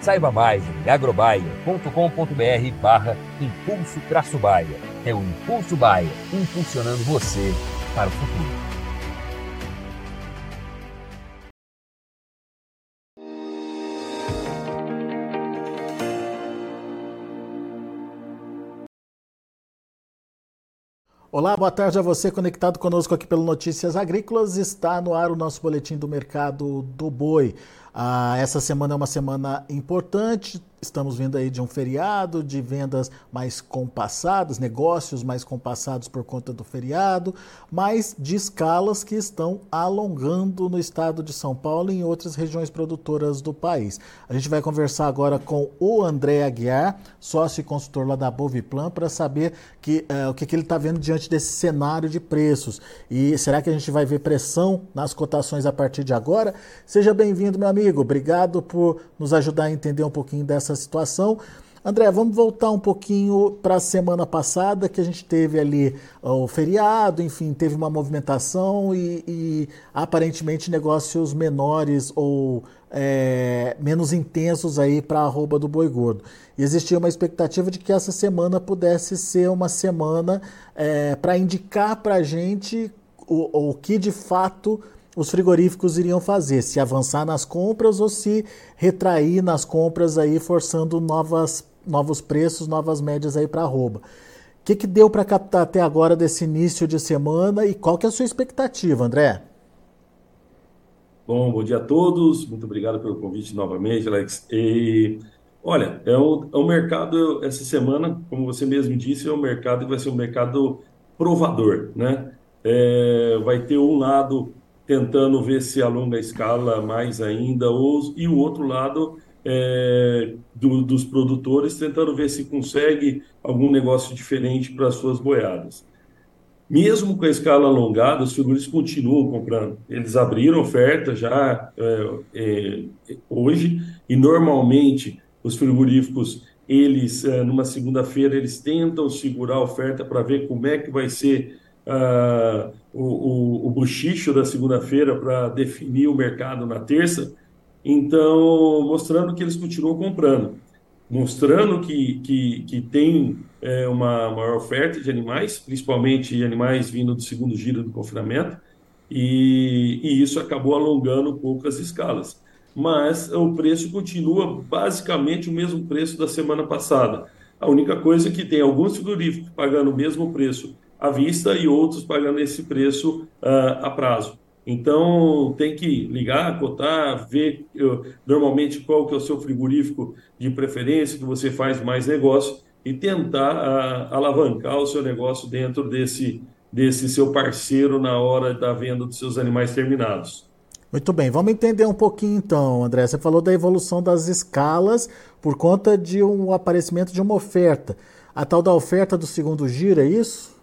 Saiba mais em agrobaia.com.br barra Impulso Traço Baia. É o Impulso Baia, impulsionando você para o futuro. Olá, boa tarde a você conectado conosco aqui pelo Notícias Agrícolas. Está no ar o nosso boletim do mercado do boi. Ah, essa semana é uma semana importante, Estamos vindo aí de um feriado, de vendas mais compassadas, negócios mais compassados por conta do feriado, mas de escalas que estão alongando no estado de São Paulo e em outras regiões produtoras do país. A gente vai conversar agora com o André Aguiar, sócio e consultor lá da Boviplan, para saber que, uh, o que, que ele está vendo diante desse cenário de preços. E será que a gente vai ver pressão nas cotações a partir de agora? Seja bem-vindo, meu amigo. Obrigado por nos ajudar a entender um pouquinho dessa essa situação. André, vamos voltar um pouquinho para a semana passada, que a gente teve ali o feriado, enfim, teve uma movimentação e, e aparentemente negócios menores ou é, menos intensos aí para a arroba do boi gordo. E existia uma expectativa de que essa semana pudesse ser uma semana é, para indicar para a gente o, o que de fato os frigoríficos iriam fazer, se avançar nas compras ou se retrair nas compras aí, forçando novas, novos preços, novas médias aí para arroba. O que, que deu para captar até agora desse início de semana e qual que é a sua expectativa, André? Bom, bom dia a todos, muito obrigado pelo convite novamente, Alex. E, olha, é um, é mercado, essa semana, como você mesmo disse, é um mercado que vai ser um mercado provador, né? É, vai ter um lado tentando ver se alonga a escala mais ainda, ou, e o outro lado é, do, dos produtores tentando ver se consegue algum negócio diferente para as suas boiadas. Mesmo com a escala alongada, os frigoríficos continuam comprando. Eles abriram oferta já é, é, hoje e normalmente os frigoríficos eles é, numa segunda-feira eles tentam segurar a oferta para ver como é que vai ser uh, o, o, o buchicho da segunda-feira para definir o mercado na terça, então mostrando que eles continuam comprando, mostrando que, que, que tem é, uma maior oferta de animais, principalmente animais vindo do segundo giro do confinamento, e, e isso acabou alongando um pouco as escalas. Mas o preço continua basicamente o mesmo preço da semana passada. A única coisa é que tem alguns frigoríficos pagando o mesmo preço à vista e outros pagando esse preço uh, a prazo. Então tem que ligar, cotar, ver uh, normalmente qual que é o seu frigorífico de preferência que você faz mais negócio e tentar uh, alavancar o seu negócio dentro desse desse seu parceiro na hora da venda dos seus animais terminados. Muito bem, vamos entender um pouquinho então, André. Você falou da evolução das escalas por conta de um aparecimento de uma oferta. A tal da oferta do segundo giro, é isso?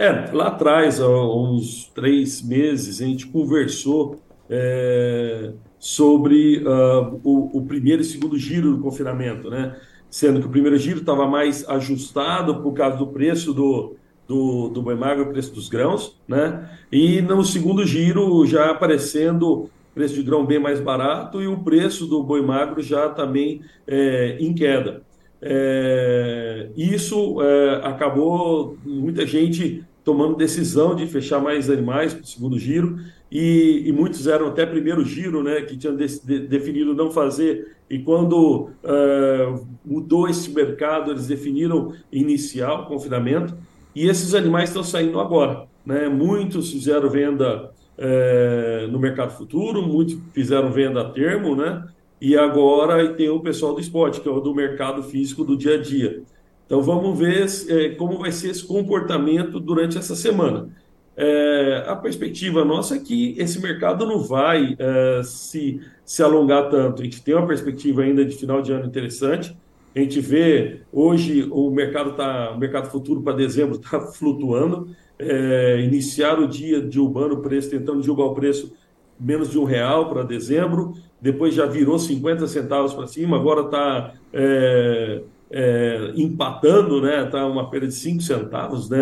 É, lá atrás, há uns três meses, a gente conversou é, sobre uh, o, o, primeiro e segundo giro do confinamento, né? Sendo que o primeiro giro estava mais ajustado por causa do preço do, do, do boi magro, o preço dos grãos, né? E no segundo giro já aparecendo preço de grão bem mais barato e o preço do boi magro já também é, em queda. É, isso é, acabou muita gente tomando decisão de fechar mais animais para o segundo giro, e, e, muitos eram até primeiro giro, né, que tinham de, de, definido não fazer, e quando uh, mudou esse mercado, eles definiram iniciar o confinamento, e esses animais estão saindo agora. Né? Muitos fizeram venda é, no mercado futuro, muitos fizeram venda a termo, né? E agora tem o pessoal do esporte, que é o do mercado físico do dia a dia. Então vamos ver é, como vai ser esse comportamento durante essa semana. É, a perspectiva nossa é que esse mercado não vai é, se, se alongar tanto. A gente tem uma perspectiva ainda de final de ano interessante. A gente vê hoje o mercado tá, o mercado futuro para dezembro está flutuando. É, iniciar o dia derrubando o preço, tentando derrubar o preço menos de um real para dezembro, depois já virou 50 centavos para cima, agora está é, empatando, né? Está uma perda de 5 centavos, né?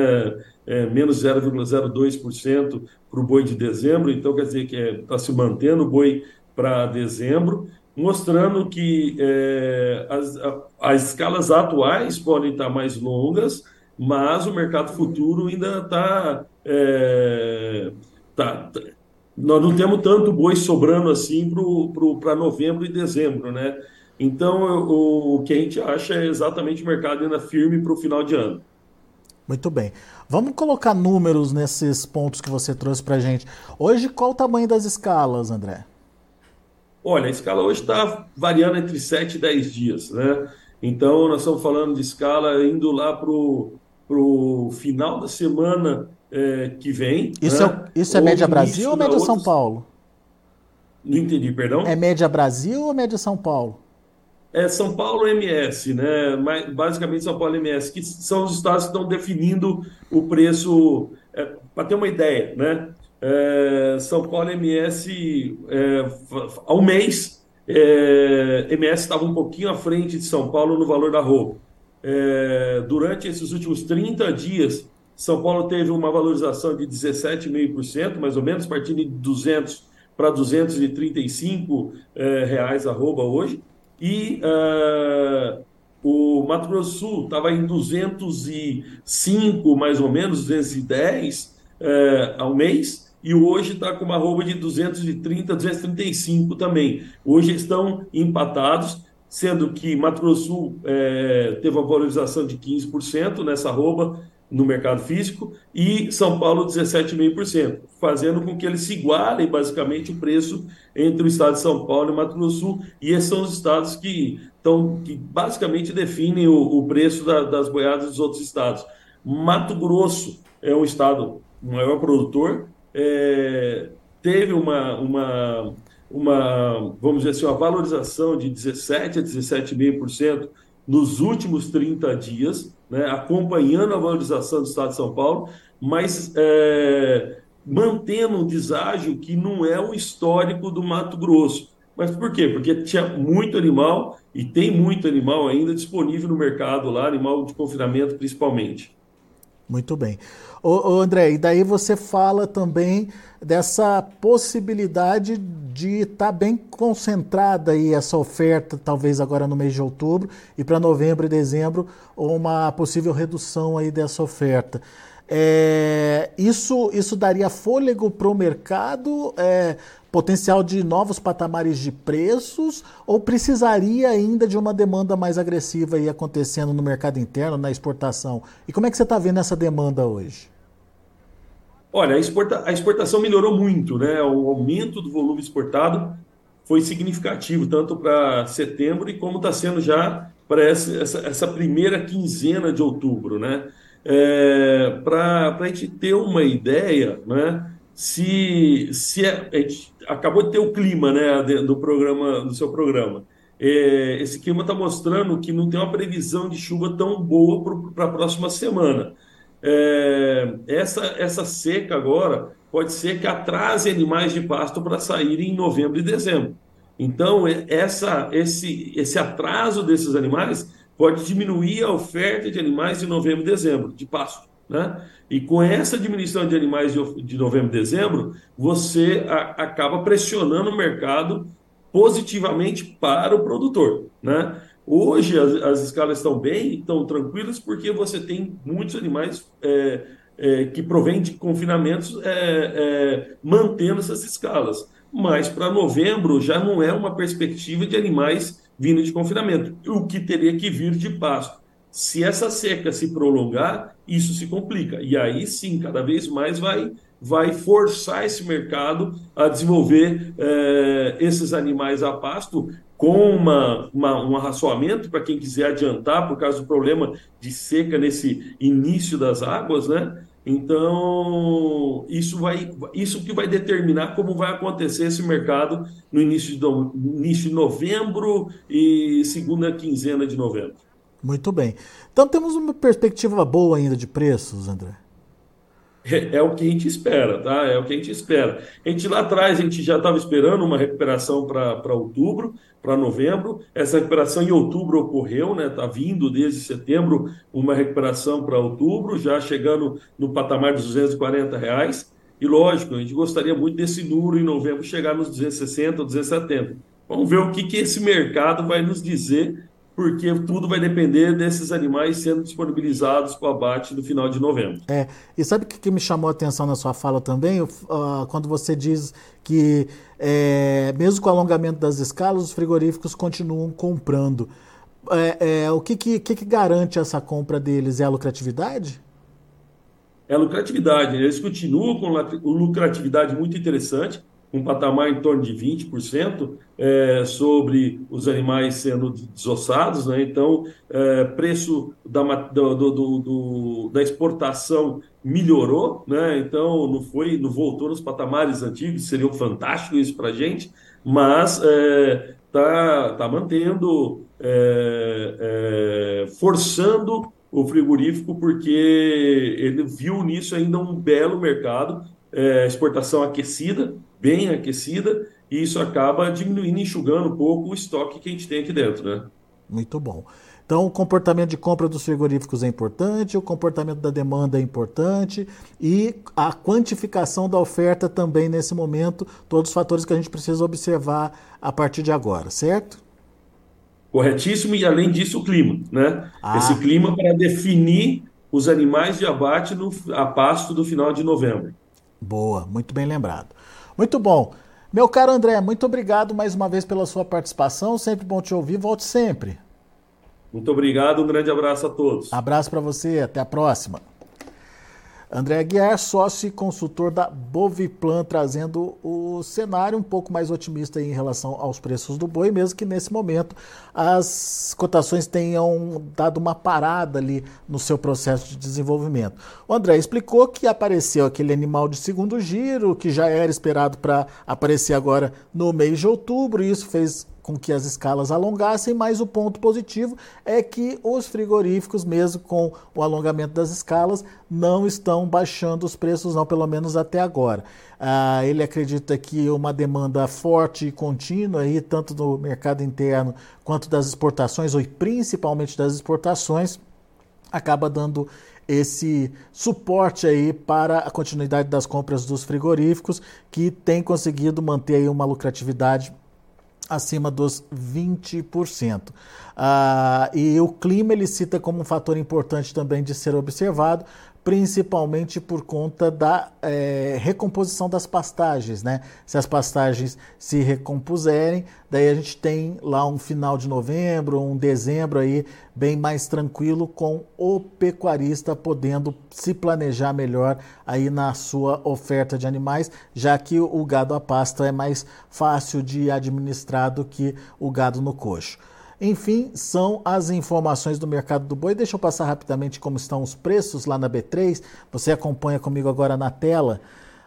É, menos 0,02% para o boi de dezembro, então quer dizer que está é, se mantendo o boi para dezembro, mostrando que é, as, as escalas atuais podem estar mais longas, mas o mercado futuro ainda está. É, tá, tá, nós não temos tanto boi sobrando assim para novembro e dezembro, né? Então, o, o que a gente acha é exatamente o mercado ainda firme para o final de ano. Muito bem. Vamos colocar números nesses pontos que você trouxe para a gente. Hoje, qual o tamanho das escalas, André? Olha, a escala hoje está variando entre 7 e 10 dias, né? Então, nós estamos falando de escala indo lá para o final da semana é, que vem. Isso né? é, isso é média Brasil ou média São Paulo? Não entendi, perdão? É média Brasil ou média São Paulo? É São Paulo MS, né? Basicamente São Paulo MS, que são os estados que estão definindo o preço. É, Para ter uma ideia, né? É, São Paulo MS, é, ao mês, é, MS estava um pouquinho à frente de São Paulo no valor da roupa. É, durante esses últimos 30 dias, São Paulo teve uma valorização de 17,5%, mais ou menos, partindo de 200 para 235 é, reais arroba hoje. E uh, o Mato Grosso do Sul estava em 205, mais ou menos, 210 uh, ao mês, e hoje está com uma arroba de 230, 235 também. Hoje estão empatados, sendo que Mato Grosso do Sul é, teve uma valorização de 15% nessa arroba, no mercado físico e São Paulo 17,5%, fazendo com que eles se igualem basicamente o preço entre o estado de São Paulo e Mato Grosso do Sul, e esses são os estados que, estão, que basicamente definem o, o preço da, das boiadas dos outros estados. Mato Grosso é um estado maior produtor, é, teve uma, uma, uma, vamos dizer assim, uma valorização de 17% a 17,5% nos últimos 30 dias, né, acompanhando a valorização do Estado de São Paulo, mas é, mantendo um deságio que não é o histórico do Mato Grosso. Mas por quê? Porque tinha muito animal e tem muito animal ainda disponível no mercado lá, animal de confinamento principalmente. Muito bem. Ô, ô, André, e daí você fala também dessa possibilidade de estar tá bem concentrada aí essa oferta, talvez agora no mês de outubro, e para novembro e dezembro, uma possível redução aí dessa oferta. É, isso, isso daria fôlego para o mercado, é, potencial de novos patamares de preços, ou precisaria ainda de uma demanda mais agressiva aí acontecendo no mercado interno, na exportação? E como é que você está vendo essa demanda hoje? Olha, a, exporta, a exportação melhorou muito, né? O aumento do volume exportado foi significativo, tanto para setembro e como está sendo já para essa, essa, essa, primeira quinzena de outubro, né? É, para a gente ter uma ideia, né? Se, se gente acabou de ter o clima, né, do programa, do seu programa. É, esse clima está mostrando que não tem uma previsão de chuva tão boa para a próxima semana. É, essa, essa seca agora pode ser que atrase animais de pasto para saírem em novembro e dezembro. Então, essa, esse, esse atraso desses animais pode diminuir a oferta de animais de novembro e dezembro, de pasto. Né? E com essa diminuição de animais de, novembro e dezembro, você a, acaba pressionando o mercado positivamente para o produtor. Né? Hoje as, as escalas estão bem, estão tranquilas, porque você tem muitos animais é, é, que provém de confinamentos é, é, mantendo essas escalas. Mas para novembro já não é uma perspectiva de animais vindo de confinamento, o que teria que vir de pasto. Se essa seca se prolongar, isso se complica. E aí sim, cada vez mais vai, vai forçar esse mercado a desenvolver é, esses animais a pasto com uma, uma, um arraçoamento para quem quiser adiantar por causa do problema de seca nesse início das águas, né? Então, isso vai isso que vai determinar como vai acontecer esse mercado no início de, no, início de novembro e segunda quinzena de novembro. Muito bem. Então temos uma perspectiva boa ainda de preços, André. É, é, o que a gente espera, tá? É o que a gente espera. A gente lá atrás, a gente já estava esperando uma recuperação para outubro, para novembro. Essa recuperação em outubro ocorreu, né? Está vindo desde setembro uma recuperação para outubro, já chegando no patamar dos 240 reais. E lógico, a gente gostaria muito desse número em novembro chegar nos 260 ou 270. Vamos ver o que, que esse mercado vai nos dizer porque tudo vai depender desses animais sendo disponibilizados para o abate no final de novembro. É, e sabe o que, me chamou a atenção na sua fala também? Uh, quando você diz que, é, mesmo com o alongamento das escalas, os frigoríficos continuam comprando. É, é, o que, que, que, garante essa compra deles? É a lucratividade? É a lucratividade. Eles continuam com lucratividade muito interessante um patamar em torno de 20% é, sobre os animais sendo desossados, né? então é, preço da, do, do, do, da exportação melhorou, né? então não foi, não voltou nos patamares antigos, seria fantástico isso para a gente, mas está é, tá, tá mantendo, é, é, forçando o frigorífico, porque ele viu nisso ainda um belo mercado, é, exportação aquecida, bem aquecida, e isso acaba diminuindo, enxugando um pouco o estoque que a gente tem aqui dentro, né? Muito bom. Então, o comportamento de compra dos frigoríficos é importante, o comportamento da demanda é importante e a quantificação da oferta também nesse momento, todos os fatores que a gente precisa observar a partir de agora, certo? Corretíssimo, e além disso, o clima, né? Ah. Esse clima para definir os animais de abate no, a pasto do final de novembro. Boa, muito bem lembrado. Muito bom. Meu caro André, muito obrigado mais uma vez pela sua participação. Sempre bom te ouvir. Volte sempre. Muito obrigado. Um grande abraço a todos. Abraço para você. Até a próxima. André Aguiar, sócio e consultor da Boviplan, trazendo o cenário um pouco mais otimista em relação aos preços do boi, mesmo que nesse momento as cotações tenham dado uma parada ali no seu processo de desenvolvimento. O André explicou que apareceu aquele animal de segundo giro, que já era esperado para aparecer agora no mês de outubro, e isso fez com que as escalas alongassem, mas o ponto positivo é que os frigoríficos, mesmo com o alongamento das escalas, não estão baixando os preços, não, pelo menos até agora. Ah, ele acredita que uma demanda forte e contínua, aí, tanto no mercado interno quanto das exportações, ou principalmente das exportações, acaba dando esse suporte aí para a continuidade das compras dos frigoríficos, que tem conseguido manter aí uma lucratividade acima dos 20%. Ah, e o clima ele cita como um fator importante também de ser observado, principalmente por conta da é, recomposição das pastagens, né? Se as pastagens se recompuserem, daí a gente tem lá um final de novembro, um dezembro aí bem mais tranquilo com o pecuarista podendo se planejar melhor aí na sua oferta de animais, já que o gado a pasto é mais fácil de administrar do que o gado no coxo. Enfim, são as informações do mercado do boi. Deixa eu passar rapidamente como estão os preços lá na B3. Você acompanha comigo agora na tela.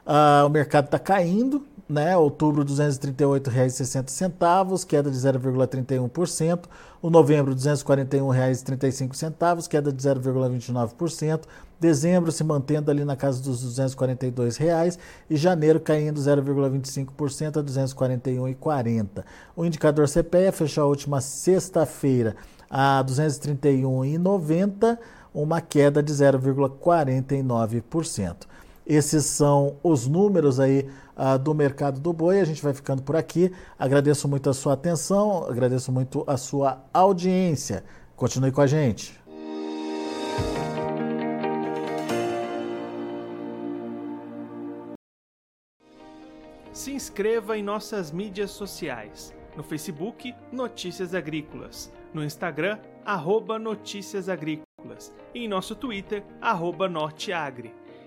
Uh, o mercado está caindo, né? Outubro, R$ 238,60, queda de 0,31%. O novembro, R$ 241,35, queda de 0,29%. Dezembro se mantendo ali na casa dos 242 reais e janeiro caindo 0,25% a 241,40. O indicador CPE fechou a última sexta-feira a 231,90, uma queda de 0,49%. Esses são os números aí uh, do mercado do boi. A gente vai ficando por aqui. Agradeço muito a sua atenção, agradeço muito a sua audiência. Continue com a gente. Se inscreva em nossas mídias sociais. No Facebook, Notícias Agrícolas. No Instagram, arroba Notícias Agrícolas. E em nosso Twitter, arroba Norteagri.